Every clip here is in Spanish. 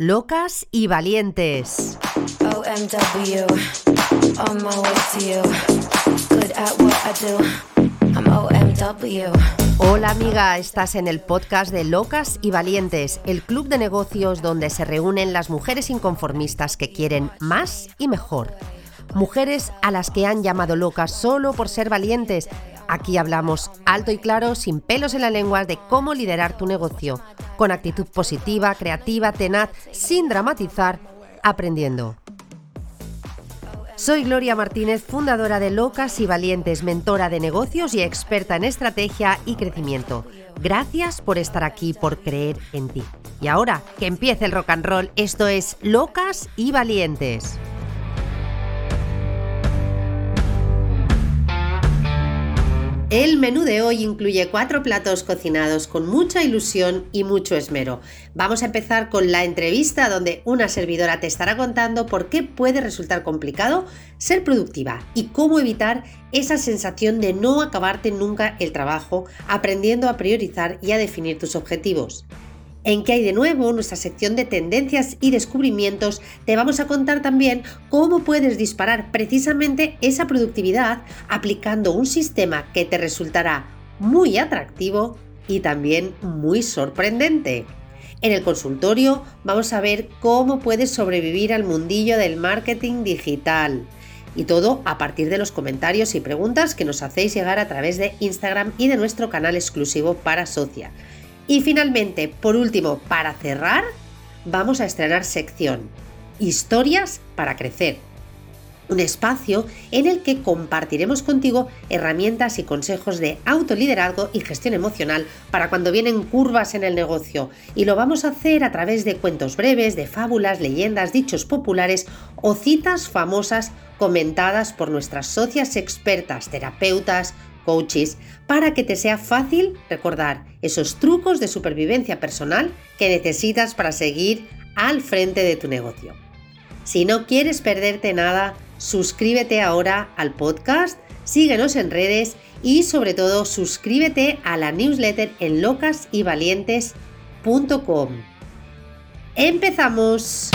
locas y valientes. OMW, on my way to you. Good at what I do. I'm OMW. Hola amiga, estás en el podcast de Locas y Valientes, el club de negocios donde se reúnen las mujeres inconformistas que quieren más y mejor. Mujeres a las que han llamado locas solo por ser valientes. Aquí hablamos alto y claro, sin pelos en la lengua, de cómo liderar tu negocio, con actitud positiva, creativa, tenaz, sin dramatizar, aprendiendo. Soy Gloria Martínez, fundadora de Locas y Valientes, mentora de negocios y experta en estrategia y crecimiento. Gracias por estar aquí, por creer en ti. Y ahora, que empiece el rock and roll, esto es Locas y Valientes. El menú de hoy incluye cuatro platos cocinados con mucha ilusión y mucho esmero. Vamos a empezar con la entrevista donde una servidora te estará contando por qué puede resultar complicado ser productiva y cómo evitar esa sensación de no acabarte nunca el trabajo aprendiendo a priorizar y a definir tus objetivos. En qué hay de nuevo, nuestra sección de tendencias y descubrimientos, te vamos a contar también cómo puedes disparar precisamente esa productividad aplicando un sistema que te resultará muy atractivo y también muy sorprendente. En el consultorio vamos a ver cómo puedes sobrevivir al mundillo del marketing digital. Y todo a partir de los comentarios y preguntas que nos hacéis llegar a través de Instagram y de nuestro canal exclusivo para Socia. Y finalmente, por último, para cerrar, vamos a estrenar sección Historias para Crecer. Un espacio en el que compartiremos contigo herramientas y consejos de autoliderazgo y gestión emocional para cuando vienen curvas en el negocio. Y lo vamos a hacer a través de cuentos breves, de fábulas, leyendas, dichos populares o citas famosas comentadas por nuestras socias expertas, terapeutas, coaches, para que te sea fácil recordar esos trucos de supervivencia personal que necesitas para seguir al frente de tu negocio. Si no quieres perderte nada, suscríbete ahora al podcast, síguenos en redes y sobre todo suscríbete a la newsletter en locasyvalientes.com. ¡Empezamos!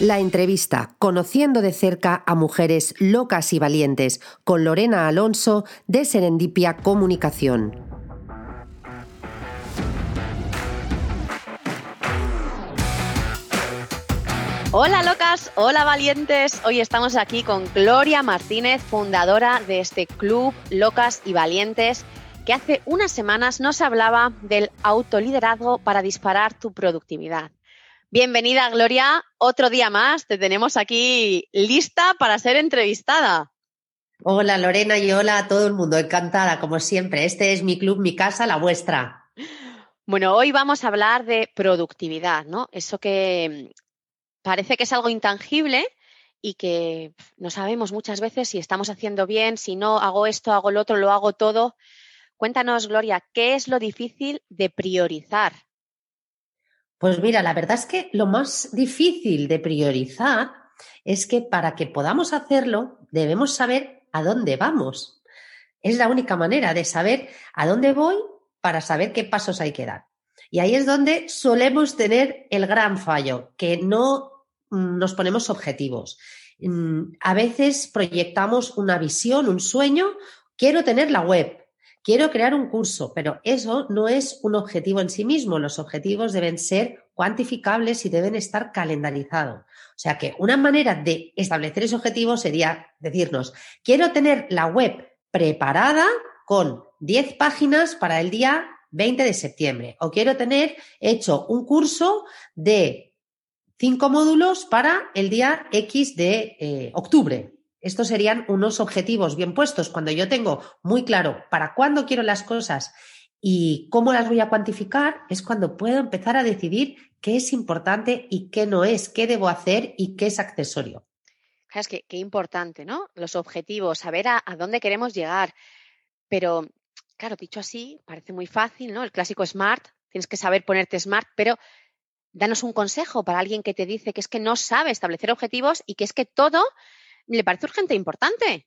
La entrevista Conociendo de cerca a mujeres locas y valientes con Lorena Alonso de Serendipia Comunicación. Hola locas, hola valientes. Hoy estamos aquí con Gloria Martínez, fundadora de este club Locas y Valientes, que hace unas semanas nos hablaba del autoliderazgo para disparar tu productividad. Bienvenida, Gloria. Otro día más. Te tenemos aquí lista para ser entrevistada. Hola, Lorena, y hola a todo el mundo. Encantada, como siempre. Este es mi club, mi casa, la vuestra. Bueno, hoy vamos a hablar de productividad, ¿no? Eso que mm, parece que es algo intangible y que no sabemos muchas veces si estamos haciendo bien, si no hago esto, hago lo otro, lo hago todo. Cuéntanos, Gloria, ¿qué es lo difícil de priorizar? Pues mira, la verdad es que lo más difícil de priorizar es que para que podamos hacerlo debemos saber a dónde vamos. Es la única manera de saber a dónde voy para saber qué pasos hay que dar. Y ahí es donde solemos tener el gran fallo, que no mm, nos ponemos objetivos. Mm, a veces proyectamos una visión, un sueño, quiero tener la web, quiero crear un curso, pero eso no es un objetivo en sí mismo. Los objetivos deben ser cuantificables y deben estar calendarizados. O sea que una manera de establecer ese objetivo sería decirnos, quiero tener la web preparada con 10 páginas para el día 20 de septiembre o quiero tener hecho un curso de 5 módulos para el día X de eh, octubre. Estos serían unos objetivos bien puestos. Cuando yo tengo muy claro para cuándo quiero las cosas y cómo las voy a cuantificar, es cuando puedo empezar a decidir qué es importante y qué no es, qué debo hacer y qué es accesorio. Es que qué importante, ¿no? Los objetivos, saber a, a dónde queremos llegar. Pero, claro, dicho así, parece muy fácil, ¿no? El clásico SMART, tienes que saber ponerte SMART, pero danos un consejo para alguien que te dice que es que no sabe establecer objetivos y que es que todo le parece urgente e importante.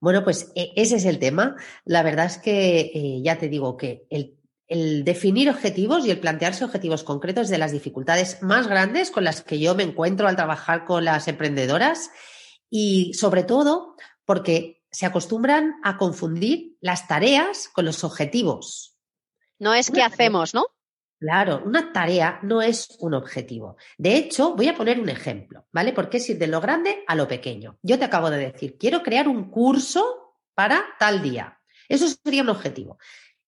Bueno, pues e, ese es el tema. La verdad es que eh, ya te digo que el, el definir objetivos y el plantearse objetivos concretos de las dificultades más grandes con las que yo me encuentro al trabajar con las emprendedoras y sobre todo porque se acostumbran a confundir las tareas con los objetivos. No es qué hacemos, ¿no? Claro, una tarea no es un objetivo. De hecho, voy a poner un ejemplo, ¿vale? Porque es ir de lo grande a lo pequeño. Yo te acabo de decir, quiero crear un curso para tal día. Eso sería un objetivo.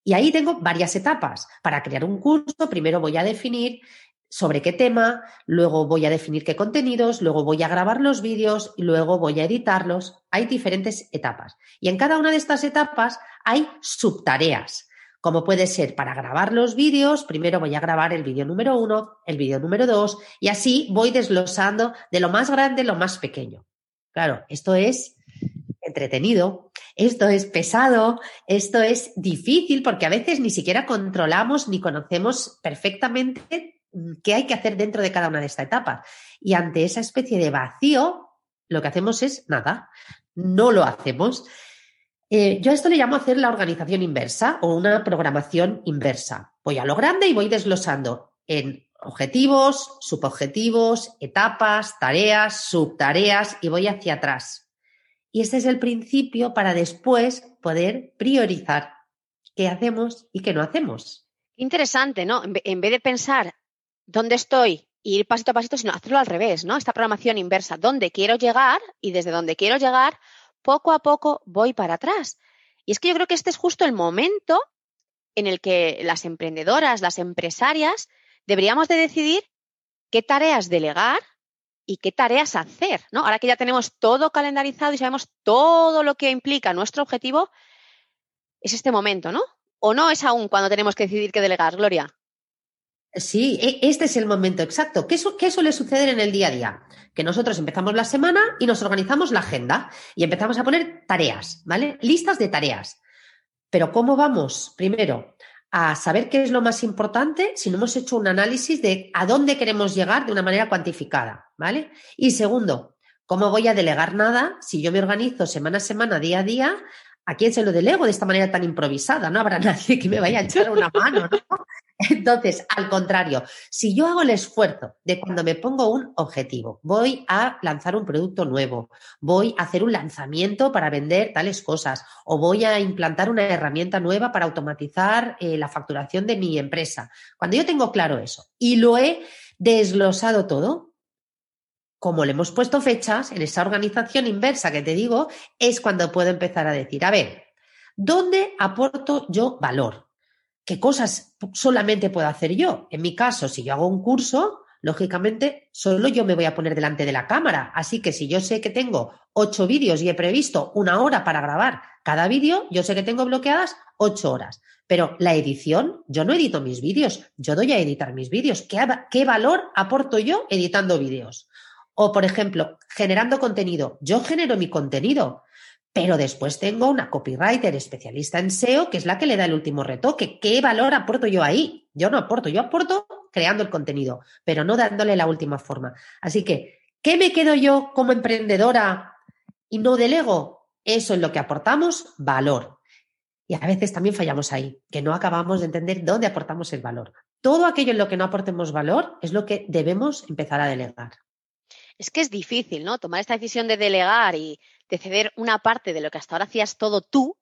Y ahí tengo varias etapas. Para crear un curso, primero voy a definir sobre qué tema, luego voy a definir qué contenidos, luego voy a grabar los vídeos y luego voy a editarlos. Hay diferentes etapas. Y en cada una de estas etapas hay subtareas, como puede ser para grabar los vídeos, primero voy a grabar el vídeo número uno, el vídeo número dos, y así voy desglosando de lo más grande a lo más pequeño. Claro, esto es entretenido, esto es pesado, esto es difícil porque a veces ni siquiera controlamos ni conocemos perfectamente mm, qué hay que hacer dentro de cada una de estas etapas. Y ante esa especie de vacío, lo que hacemos es nada, no lo hacemos. Eh, yo a esto le llamo hacer la organización inversa o una programación inversa. Voy a lo grande y voy desglosando en objetivos, subobjetivos, etapas, tareas, subtareas y voy hacia atrás. Y este es el principio para después poder priorizar qué hacemos y qué no hacemos. Interesante, ¿no? En vez de pensar dónde estoy e ir pasito a pasito, sino hacerlo al revés, ¿no? Esta programación inversa, dónde quiero llegar y desde dónde quiero llegar, poco a poco voy para atrás. Y es que yo creo que este es justo el momento en el que las emprendedoras, las empresarias, deberíamos de decidir qué tareas delegar y qué tareas hacer, ¿no? Ahora que ya tenemos todo calendarizado y sabemos todo lo que implica nuestro objetivo, es este momento, ¿no? ¿O no es aún cuando tenemos que decidir qué delegar, Gloria? Sí, e, este es el momento exacto. ¿Qué, ¿Qué, suele suceder en el día a día? Que nosotros empezamos la semana y nos organizamos la agenda y empezamos a poner tareas, ¿vale? Listas de tareas. Pero ¿cómo vamos? Primero, a saber qué es lo más importante si no hemos hecho un análisis de a dónde queremos llegar de una manera cuantificada, ¿vale? Y segundo, ¿cómo voy a delegar nada si yo me organizo semana a semana, día a día? ¿A quién se lo delego de esta manera tan improvisada? No habrá nadie que me vaya a echar una mano, ¿no? Entonces, al contrario, si yo hago el esfuerzo de cuando me pongo un objetivo, voy a lanzar un producto nuevo, voy a hacer un lanzamiento para vender tales cosas o voy a implantar una herramienta nueva para automatizar eh, la facturación de mi empresa, cuando yo tengo claro eso y lo he desglosado todo, como le hemos puesto fechas en esa organización inversa que te digo, es cuando puedo empezar a decir, a ver, ¿dónde aporto yo valor? ¿Qué cosas solamente puedo hacer yo? En mi caso, si yo hago un curso, lógicamente solo yo me voy a poner delante de la cámara. Así que si yo sé que tengo ocho vídeos y he previsto una hora para grabar cada vídeo, yo sé que tengo bloqueadas ocho horas. Pero la edición, yo no edito mis vídeos, yo doy a editar mis vídeos. ¿Qué, ¿Qué, valor aporto yo editando vídeos? O, por ejemplo, generando contenido. Yo genero mi contenido. Pero después tengo una copywriter especialista en SEO, que es la que le da el último retoque. ¿Qué valor aporto yo ahí? Yo no aporto, yo aporto creando el contenido, pero no dándole la última forma. Así que, ¿qué me quedo yo como emprendedora y no delego? Eso es lo que aportamos, valor. Y a veces también fallamos ahí, que no acabamos de entender dónde aportamos el valor. Todo aquello en lo que no aportemos valor es lo que debemos empezar a delegar. Es que es difícil, ¿no? Tomar esta decisión de delegar y de ceder una parte de lo que hasta ahora hacías todo tú,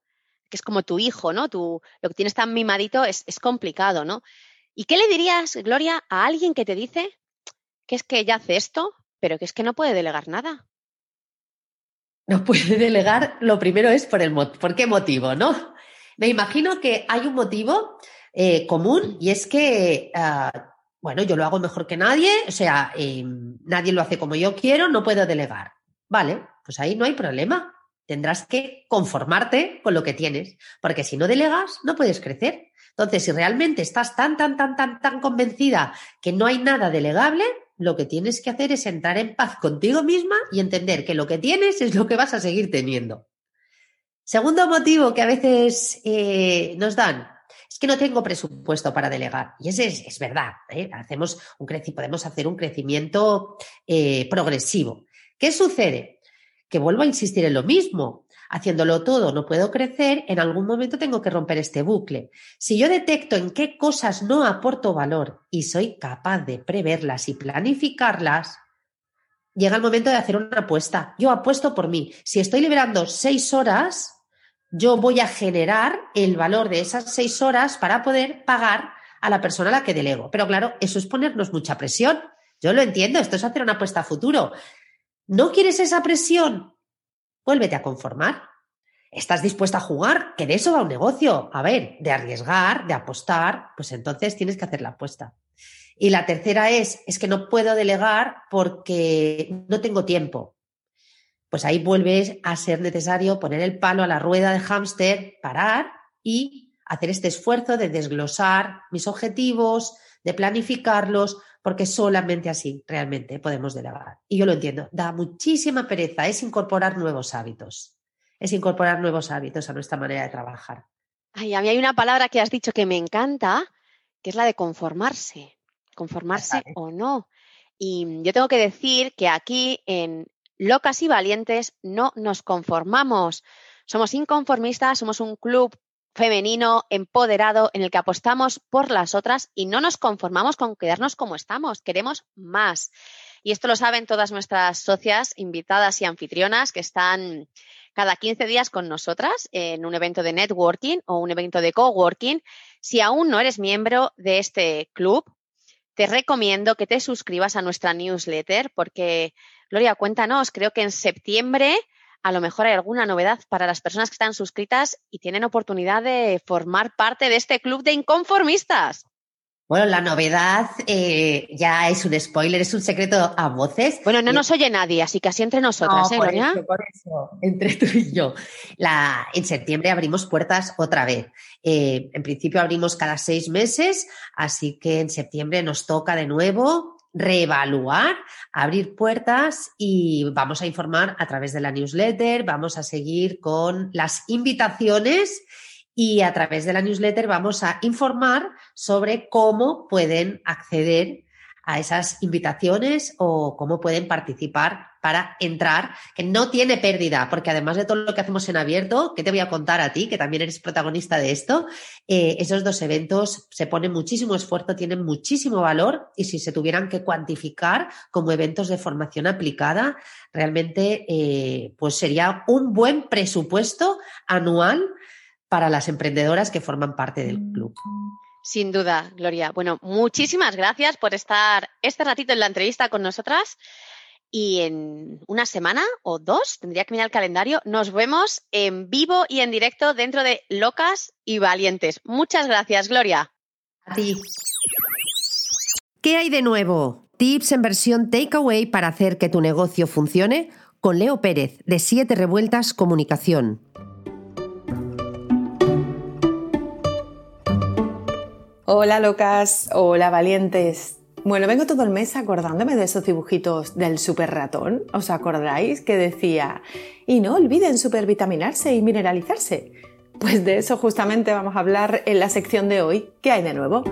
que es como tu hijo, ¿no? lo que tienes tan mimadito es, es complicado, ¿no? ¿Y qué le dirías, Gloria, a alguien que te dice que es que ya hace esto, pero que es que no puede delegar nada? No puede delegar, lo primero es por el por qué motivo, ¿no? Me imagino que hay un motivo eh, común y es que, ah, bueno, yo lo hago mejor que nadie, o sea, eh, nadie lo hace como yo quiero, no puedo delegar. Vale, pues ahí no hay problema. Tendrás que conformarte con lo que tienes, porque si no delegas, no puedes crecer. Entonces, si realmente estás tan, tan, tan, tan, tan convencida que no hay nada delegable, lo que tienes que hacer es entrar en paz contigo misma y entender que lo que tienes es lo que vas a seguir teniendo. Segundo motivo que a veces eh, nos dan, es que no tengo presupuesto para delegar. Y ese es, verdad. ¿eh? Hacemos un podemos hacer un crecimiento eh, progresivo. ¿Qué sucede? Que vuelvo a insistir en lo mismo. haciéndolo todo no puedo crecer, en algún momento tengo que romper este bucle. Si yo detecto en qué cosas no aporto valor y soy capaz de preverlas y planificarlas, llega el momento de hacer una apuesta. Yo apuesto por mí. Si estoy liberando seis horas, yo voy a generar el valor de esas seis horas para poder pagar a la persona a la que delego. Pero claro, eso es ponernos mucha presión. Yo lo entiendo, esto es hacer una apuesta a futuro. ¿No quieres esa presión? Vuélvete a conformar. ¿Estás dispuesta a jugar? Que de eso va un negocio. A ver, de arriesgar, de apostar, pues entonces tienes que hacer la apuesta. Y la tercera es, es que no puedo delegar porque no tengo tiempo. Pues ahí vuelves a ser necesario poner el palo a la rueda de hámster, parar y hacer este esfuerzo de desglosar mis objetivos, de planificarlos, porque solamente así realmente podemos delegar. Y yo lo entiendo, da muchísima pereza, es incorporar nuevos hábitos, es incorporar nuevos hábitos a nuestra manera de trabajar. Ay, a mí hay una palabra que has dicho que me encanta, que es la de conformarse conformarse o no. Y yo tengo que decir que aquí en Locas y Valientes no nos conformamos. Somos inconformistas, somos un club femenino, empoderado, en el que apostamos por las otras y no nos conformamos con quedarnos como estamos, queremos más. Y esto lo saben todas nuestras socias, invitadas y anfitrionas que están cada 15 días con nosotras en un evento de networking o un evento de coworking. Si aún no eres miembro de este club, te recomiendo que te suscribas a nuestra newsletter porque, Gloria, cuéntanos, creo que en septiembre a lo mejor hay alguna novedad para las personas que están suscritas y tienen oportunidad de formar parte de este club de inconformistas. Bueno, la novedad eh, ya es un spoiler, es un secreto a voces. Bueno, no nos oye nadie, así que así entre nosotras, ¿eh, por Eso, por eso, entre tú y yo. La, en septiembre abrimos puertas otra vez. Eh, en principio abrimos cada seis meses, así que en septiembre nos toca de nuevo reevaluar, abrir puertas y vamos a informar a través de la newsletter, vamos a seguir con las invitaciones y a través de la newsletter vamos a informar sobre cómo pueden acceder a esas invitaciones o cómo pueden participar para entrar, que no tiene pérdida, porque además de todo lo que hacemos en abierto, que te voy a contar a ti, que también eres protagonista de esto, eh, esos dos eventos se ponen muchísimo esfuerzo, tienen muchísimo valor y si se tuvieran que cuantificar como eventos de formación aplicada, realmente eh, pues sería un buen presupuesto anual para las emprendedoras que forman parte del club. Sin duda, Gloria. Bueno, muchísimas gracias por estar este ratito en la entrevista con nosotras. Y en una semana o dos, tendría que mirar el calendario, nos vemos en vivo y en directo dentro de Locas y Valientes. Muchas gracias, Gloria. A ti. ¿Qué hay de nuevo? Tips en versión takeaway para hacer que tu negocio funcione con Leo Pérez de Siete Revueltas Comunicación. Hola locas, hola valientes. Bueno, vengo todo el mes acordándome de esos dibujitos del super ratón. ¿Os acordáis que decía, y no olviden supervitaminarse y mineralizarse? Pues de eso justamente vamos a hablar en la sección de hoy. ¿Qué hay de nuevo?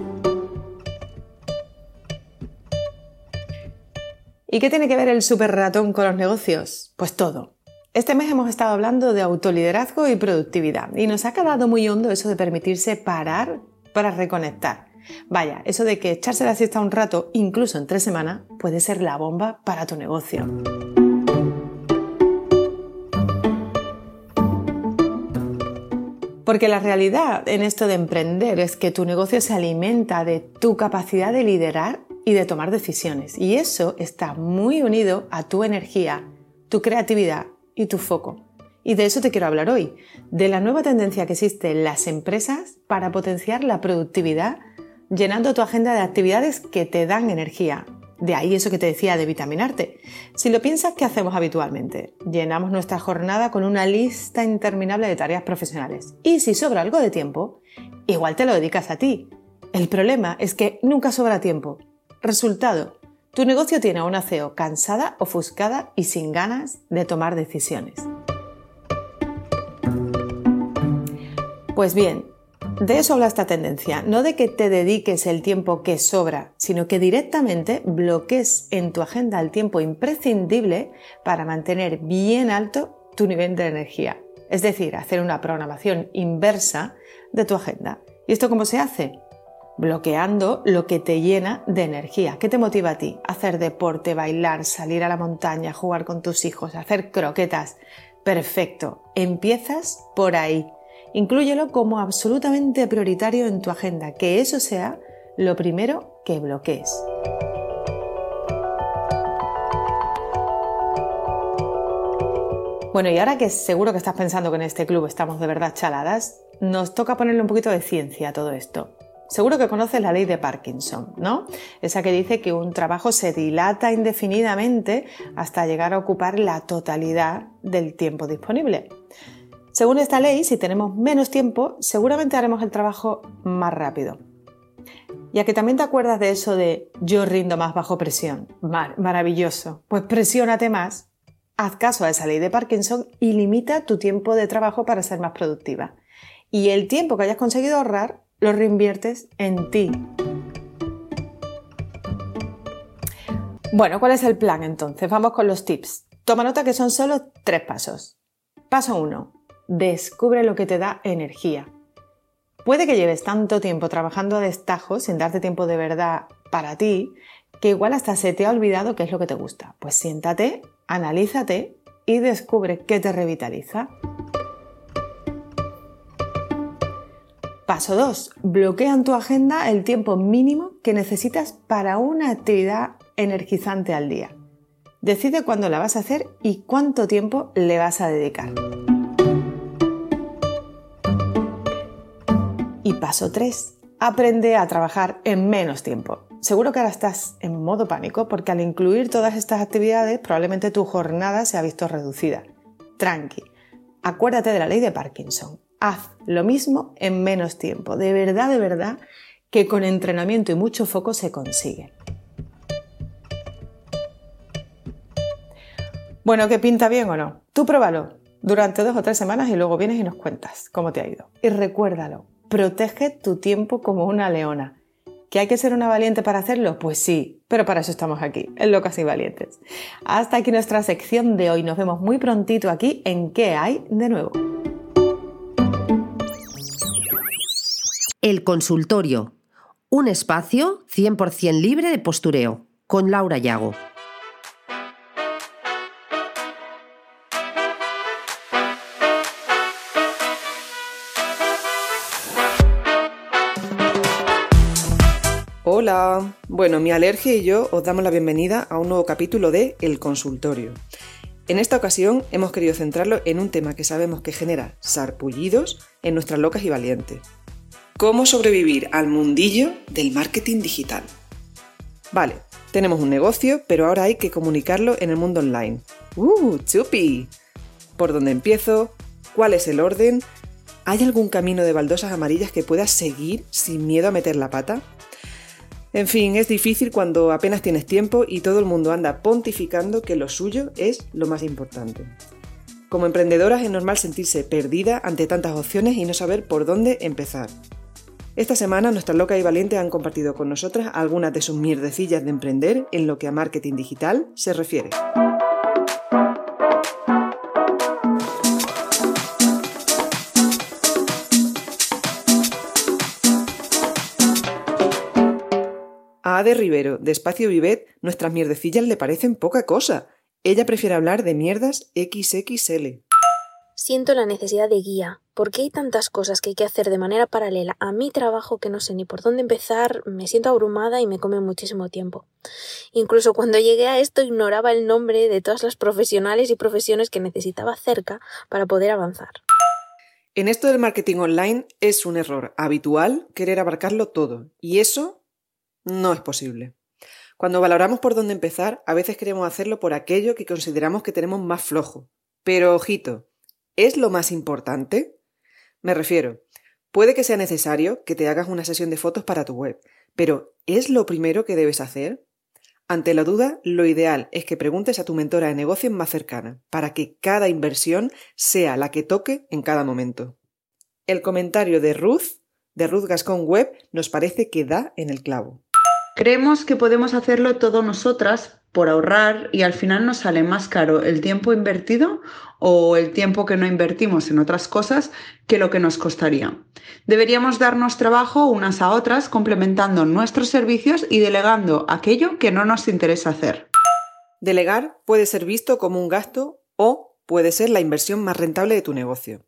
¿Y qué tiene que ver el super ratón con los negocios? Pues todo. Este mes hemos estado hablando de autoliderazgo y productividad y nos ha quedado muy hondo eso de permitirse parar para reconectar. Vaya, eso de que echarse la siesta un rato, incluso en tres semanas, puede ser la bomba para tu negocio. Porque la realidad en esto de emprender es que tu negocio se alimenta de tu capacidad de liderar y de tomar decisiones. Y eso está muy unido a tu energía, tu creatividad y tu foco. Y de eso te quiero hablar hoy, de la nueva tendencia que existe en las empresas para potenciar la productividad, llenando tu agenda de actividades que te dan energía. De ahí eso que te decía de vitaminarte. Si lo piensas, ¿qué hacemos habitualmente? Llenamos nuestra jornada con una lista interminable de tareas profesionales. Y si sobra algo de tiempo, igual te lo dedicas a ti. El problema es que nunca sobra tiempo. Resultado, tu negocio tiene a una CEO cansada, ofuscada y sin ganas de tomar decisiones. Pues bien, de eso habla esta tendencia, no de que te dediques el tiempo que sobra, sino que directamente bloques en tu agenda el tiempo imprescindible para mantener bien alto tu nivel de energía. es decir, hacer una programación inversa de tu agenda. ¿Y esto cómo se hace? Bloqueando lo que te llena de energía. ¿Qué te motiva a ti? Hacer deporte, bailar, salir a la montaña, jugar con tus hijos, hacer croquetas. Perfecto. Empiezas por ahí. Inclúyelo como absolutamente prioritario en tu agenda, que eso sea lo primero que bloquees. Bueno, y ahora que seguro que estás pensando que en este club estamos de verdad chaladas, nos toca ponerle un poquito de ciencia a todo esto. Seguro que conoces la ley de Parkinson, ¿no? Esa que dice que un trabajo se dilata indefinidamente hasta llegar a ocupar la totalidad del tiempo disponible. Según esta ley, si tenemos menos tiempo, seguramente haremos el trabajo más rápido. Ya que también te acuerdas de eso de yo rindo más bajo presión. maravilloso. Pues presiónate más, haz caso a esa ley de Parkinson y limita tu tiempo de trabajo para ser más productiva. Y el tiempo que hayas conseguido ahorrar lo reinviertes en ti. Bueno, ¿cuál es el plan entonces? Vamos con los tips. Toma nota que son solo tres pasos. Paso 1. Descubre lo que te da energía. Puede que lleves tanto tiempo trabajando a destajo sin darte tiempo de verdad para ti, que igual hasta se te ha olvidado qué es lo que te gusta. Pues siéntate, analízate y descubre qué te revitaliza. Paso 2. Bloquea en tu agenda el tiempo mínimo que necesitas para una actividad energizante al día. Decide cuándo la vas a hacer y cuánto tiempo le vas a dedicar. Y paso 3. Aprende a trabajar en menos tiempo. Seguro que ahora estás en modo pánico porque al incluir todas estas actividades probablemente tu jornada se ha visto reducida. Tranqui. Acuérdate de la ley de Parkinson haz lo mismo en menos tiempo. De verdad, de verdad, que con entrenamiento y mucho foco se consigue. Bueno, ¿qué pinta bien o no? Tú pruébalo durante dos o tres semanas y luego vienes y nos cuentas cómo te ha ido. Y recuérdalo, protege tu tiempo como una leona. ¿Que hay que ser una valiente para hacerlo? Pues sí, pero para eso estamos aquí, en Locas y Valientes. Hasta aquí nuestra sección de hoy. Nos vemos muy prontito aquí en ¿Qué hay de nuevo? El consultorio, un espacio 100% libre de postureo, con Laura Yago. Hola, bueno, mi alergia y yo os damos la bienvenida a un nuevo capítulo de El consultorio. En esta ocasión hemos querido centrarlo en un tema que sabemos que genera sarpullidos en nuestras locas y valientes, ¿Cómo sobrevivir al mundillo del marketing digital? Vale, tenemos un negocio, pero ahora hay que comunicarlo en el mundo online. ¡Uh, chupi! ¿Por dónde empiezo? ¿Cuál es el orden? ¿Hay algún camino de baldosas amarillas que puedas seguir sin miedo a meter la pata? En fin, es difícil cuando apenas tienes tiempo y todo el mundo anda pontificando que lo suyo es lo más importante. Como emprendedoras es normal sentirse perdida ante tantas opciones y no saber por dónde empezar. Esta semana nuestra loca y valiente han compartido con nosotras algunas de sus mierdecillas de emprender en lo que a marketing digital se refiere. A Ade Rivero, de Espacio Vivet, nuestras mierdecillas le parecen poca cosa. Ella prefiere hablar de mierdas XXL. Siento la necesidad de guía, porque hay tantas cosas que hay que hacer de manera paralela a mi trabajo que no sé ni por dónde empezar, me siento abrumada y me come muchísimo tiempo. Incluso cuando llegué a esto ignoraba el nombre de todas las profesionales y profesiones que necesitaba cerca para poder avanzar. En esto del marketing online es un error habitual querer abarcarlo todo, y eso no es posible. Cuando valoramos por dónde empezar, a veces queremos hacerlo por aquello que consideramos que tenemos más flojo. Pero ojito, ¿Es lo más importante? Me refiero, puede que sea necesario que te hagas una sesión de fotos para tu web, pero ¿es lo primero que debes hacer? Ante la duda, lo ideal es que preguntes a tu mentora de negocios más cercana, para que cada inversión sea la que toque en cada momento. El comentario de Ruth, de Ruth Gascon Web, nos parece que da en el clavo. Creemos que podemos hacerlo todo nosotras por ahorrar y al final nos sale más caro el tiempo invertido o el tiempo que no invertimos en otras cosas que lo que nos costaría. Deberíamos darnos trabajo unas a otras complementando nuestros servicios y delegando aquello que no nos interesa hacer. Delegar puede ser visto como un gasto o puede ser la inversión más rentable de tu negocio.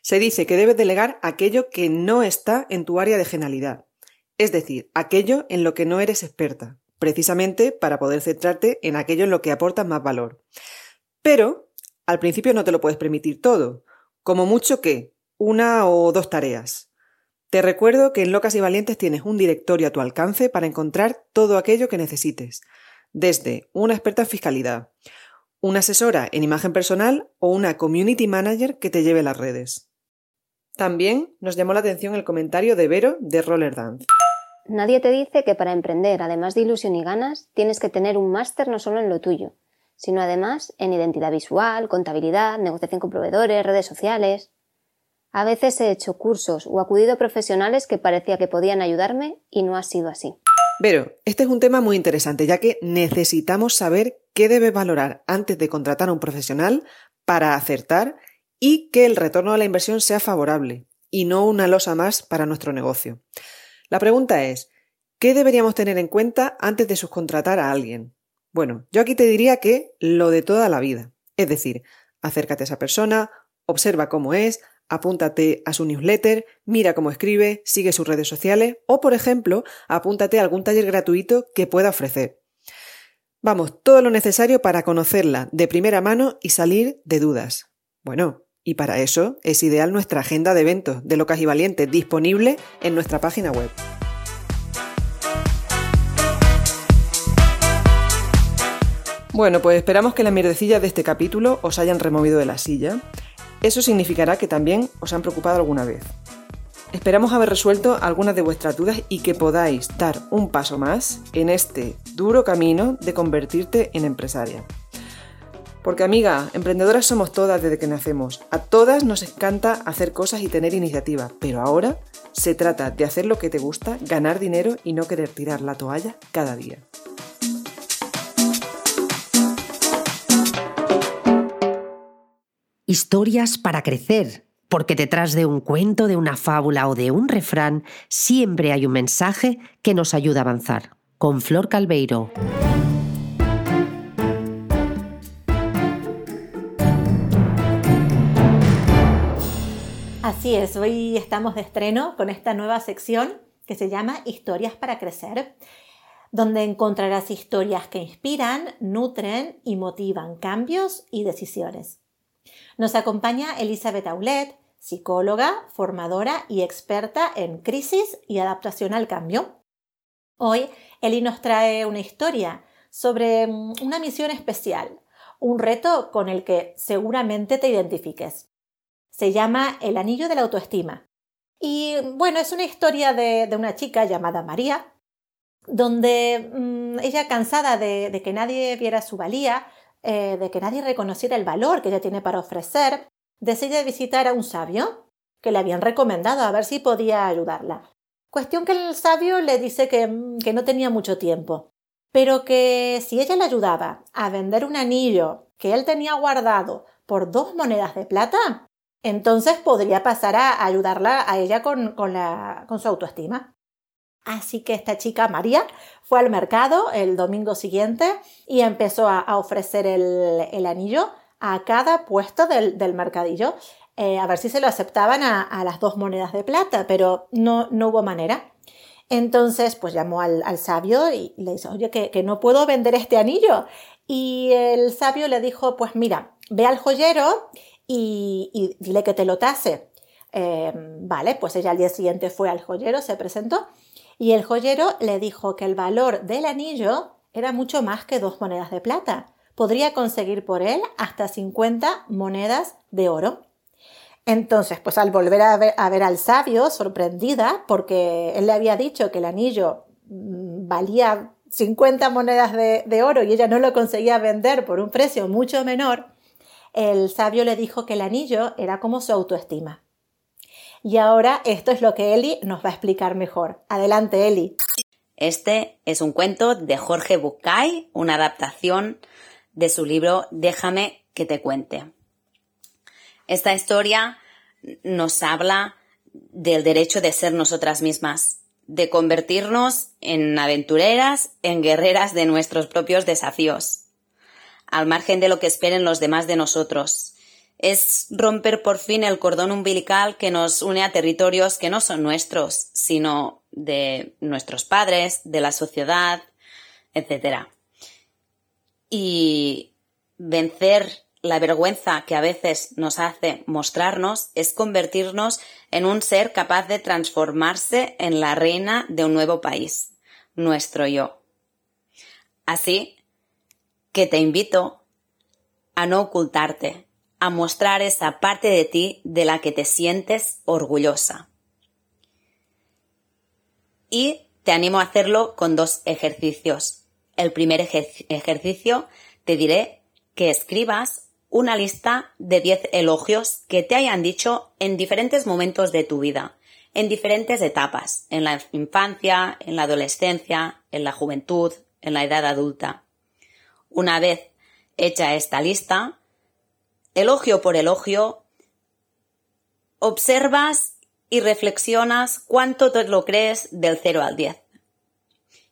Se dice que debes delegar aquello que no está en tu área de genialidad es decir, aquello en lo que no eres experta, precisamente para poder centrarte en aquello en lo que aporta más valor. Pero al principio no te lo puedes permitir todo, como mucho que una o dos tareas. Te recuerdo que en Locas y Valientes tienes un directorio a tu alcance para encontrar todo aquello que necesites, desde una experta en fiscalidad, una asesora en imagen personal o una community manager que te lleve las redes. También nos llamó la atención el comentario de Vero de Roller Dance. Nadie te dice que para emprender, además de ilusión y ganas, tienes que tener un máster no solo en lo tuyo, sino además en identidad visual, contabilidad, negociación con proveedores, redes sociales. A veces he hecho cursos o acudido a profesionales que parecía que podían ayudarme y no ha sido así. Pero este es un tema muy interesante, ya que necesitamos saber qué debes valorar antes de contratar a un profesional para acertar y que el retorno de la inversión sea favorable y no una losa más para nuestro negocio. La pregunta es, ¿qué deberíamos tener en cuenta antes de subcontratar a alguien? Bueno, yo aquí te diría que lo de toda la vida. Es decir, acércate a esa persona, observa cómo es, apúntate a su newsletter, mira cómo escribe, sigue sus redes sociales o, por ejemplo, apúntate a algún taller gratuito que pueda ofrecer. Vamos, todo lo necesario para conocerla de primera mano y salir de dudas. Bueno, y para eso es ideal nuestra agenda de eventos de Locas y Valientes disponible en nuestra página web. Bueno, pues esperamos que las mierdecillas de este capítulo os hayan removido de la silla. Eso significará que también os han preocupado alguna vez. Esperamos haber resuelto algunas de vuestras dudas y que podáis dar un paso más en este duro camino de convertirte en empresaria. Porque amiga, emprendedoras somos todas desde que nacemos. A todas nos encanta hacer cosas y tener iniciativa, pero ahora se trata de hacer lo que te gusta, ganar dinero y no querer tirar la toalla cada día. Historias para crecer, porque detrás de un cuento, de una fábula o de un refrán siempre hay un mensaje que nos ayuda a avanzar. Con Flor Calveiro. Hoy estamos de estreno con esta nueva sección que se llama Historias para Crecer, donde encontrarás historias que inspiran, nutren y motivan cambios y decisiones. Nos acompaña Elizabeth Aulet, psicóloga, formadora y experta en crisis y adaptación al cambio. Hoy Eli nos trae una historia sobre mm, una misión especial, un reto con el que seguramente te identifiques. Se llama El Anillo de la Autoestima. Y bueno, es una historia de, una chica llamada María, donde mm, ella, cansada de, que nadie viera su valía, eh, de que nadie reconociera el valor que ella tiene para ofrecer, decide visitar a un sabio que le habían recomendado a ver si podía ayudarla. Cuestión que el sabio le dice que, mm, que no tenía mucho tiempo, pero que si ella le ayudaba a vender un anillo que él tenía guardado por dos monedas de plata, entonces podría pasar a ayudarla a ella con, su autoestima. Así que esta chica, María, fue al mercado el domingo siguiente y empezó a, ofrecer el, anillo a cada puesto del, mercadillo, eh, a ver si se lo aceptaban a, las dos monedas de plata, pero no, hubo manera. Entonces, pues llamó al, sabio y le dijo, oye, que, que, no puedo vender este anillo. Y el sabio le dijo, pues mira, ve al joyero y, dile que te lo tase. Em, vale, pues ella al día siguiente fue al joyero, se presentó y el joyero le dijo que el valor del anillo era mucho más que dos monedas de plata. Podría conseguir por él hasta 50 monedas de oro. Entonces, pues al volver a ver, al sabio, sorprendida, porque él le había dicho que el anillo mm, valía 50 monedas de oro y ella no lo conseguía vender por un precio mucho menor, el sabio le dijo que el anillo era como su autoestima. Y ahora esto es lo que Eli nos va a explicar mejor. Adelante, Eli. Este es un cuento de Jorge Bucay, una adaptación de su libro Déjame que te cuente. Esta historia nos habla del derecho de ser nosotras mismas, de convertirnos en aventureras, en guerreras de nuestros propios desafíos, al margen de lo que esperen los demás de nosotros. Es romper por fin el cordón umbilical que nos une a territorios que no son nuestros, sino de nuestros padres, de la sociedad, etc. Y vencer la vergüenza que a veces nos hace mostrarnos es convertirnos en un ser capaz de transformarse en la reina de un nuevo país, nuestro yo. Así que te invito a no ocultarte, a mostrar esa parte de ti de la que te sientes orgullosa. Y te animo a hacerlo con dos ejercicios. El primer ejercicio te diré que escribas una lista de 10 elogios que te hayan dicho en diferentes momentos de tu vida, en diferentes etapas, en la infancia, en la adolescencia, en la juventud, en la edad adulta. Una vez hecha esta lista, elogio por elogio, observas y reflexionas cuánto te lo crees del 0 al 10.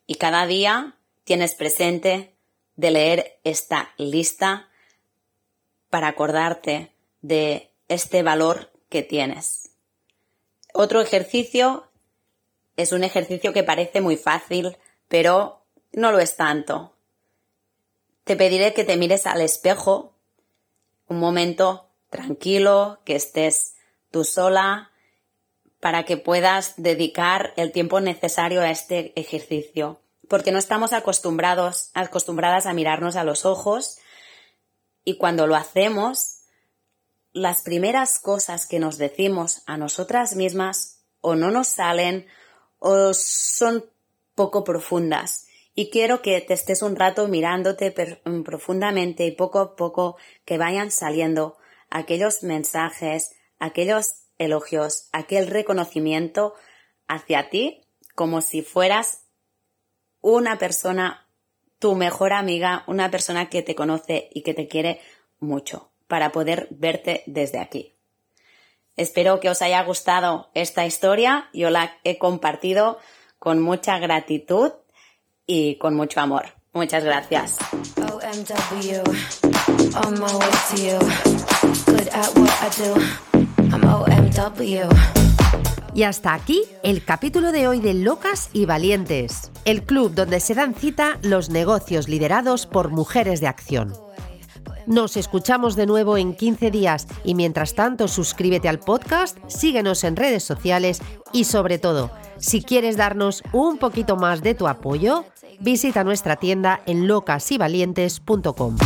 Y cada día tienes presente de leer esta lista para acordarte de este valor que tienes. Otro ejercicio es un ejercicio que parece muy fácil, pero no lo es tanto. Te pediré que te mires al espejo un momento tranquilo, que estés tú sola, para que puedas dedicar el tiempo necesario a este ejercicio. Porque no estamos acostumbrados, acostumbradas a mirarnos a los ojos y cuando lo hacemos, las primeras cosas que nos decimos a nosotras mismas o no nos salen o son poco profundas. Y quiero que te estés un rato mirándote profundamente y poco a poco que vayan saliendo aquellos mensajes, aquellos elogios, aquel reconocimiento hacia ti como si fueras una persona tu mejor amiga, una persona que te conoce y que te quiere mucho, para poder verte desde aquí. Espero que os haya gustado esta historia. Yo la he compartido con mucha gratitud y con mucho amor. Muchas gracias. Y hasta aquí el capítulo de hoy de Locas y Valientes, el club donde se dan cita los negocios liderados por mujeres de acción. Nos escuchamos de nuevo en 15 días y mientras tanto suscríbete al podcast, síguenos en redes sociales y sobre todo, si quieres darnos un poquito más de tu apoyo, visita nuestra tienda en locasyvalientes.com.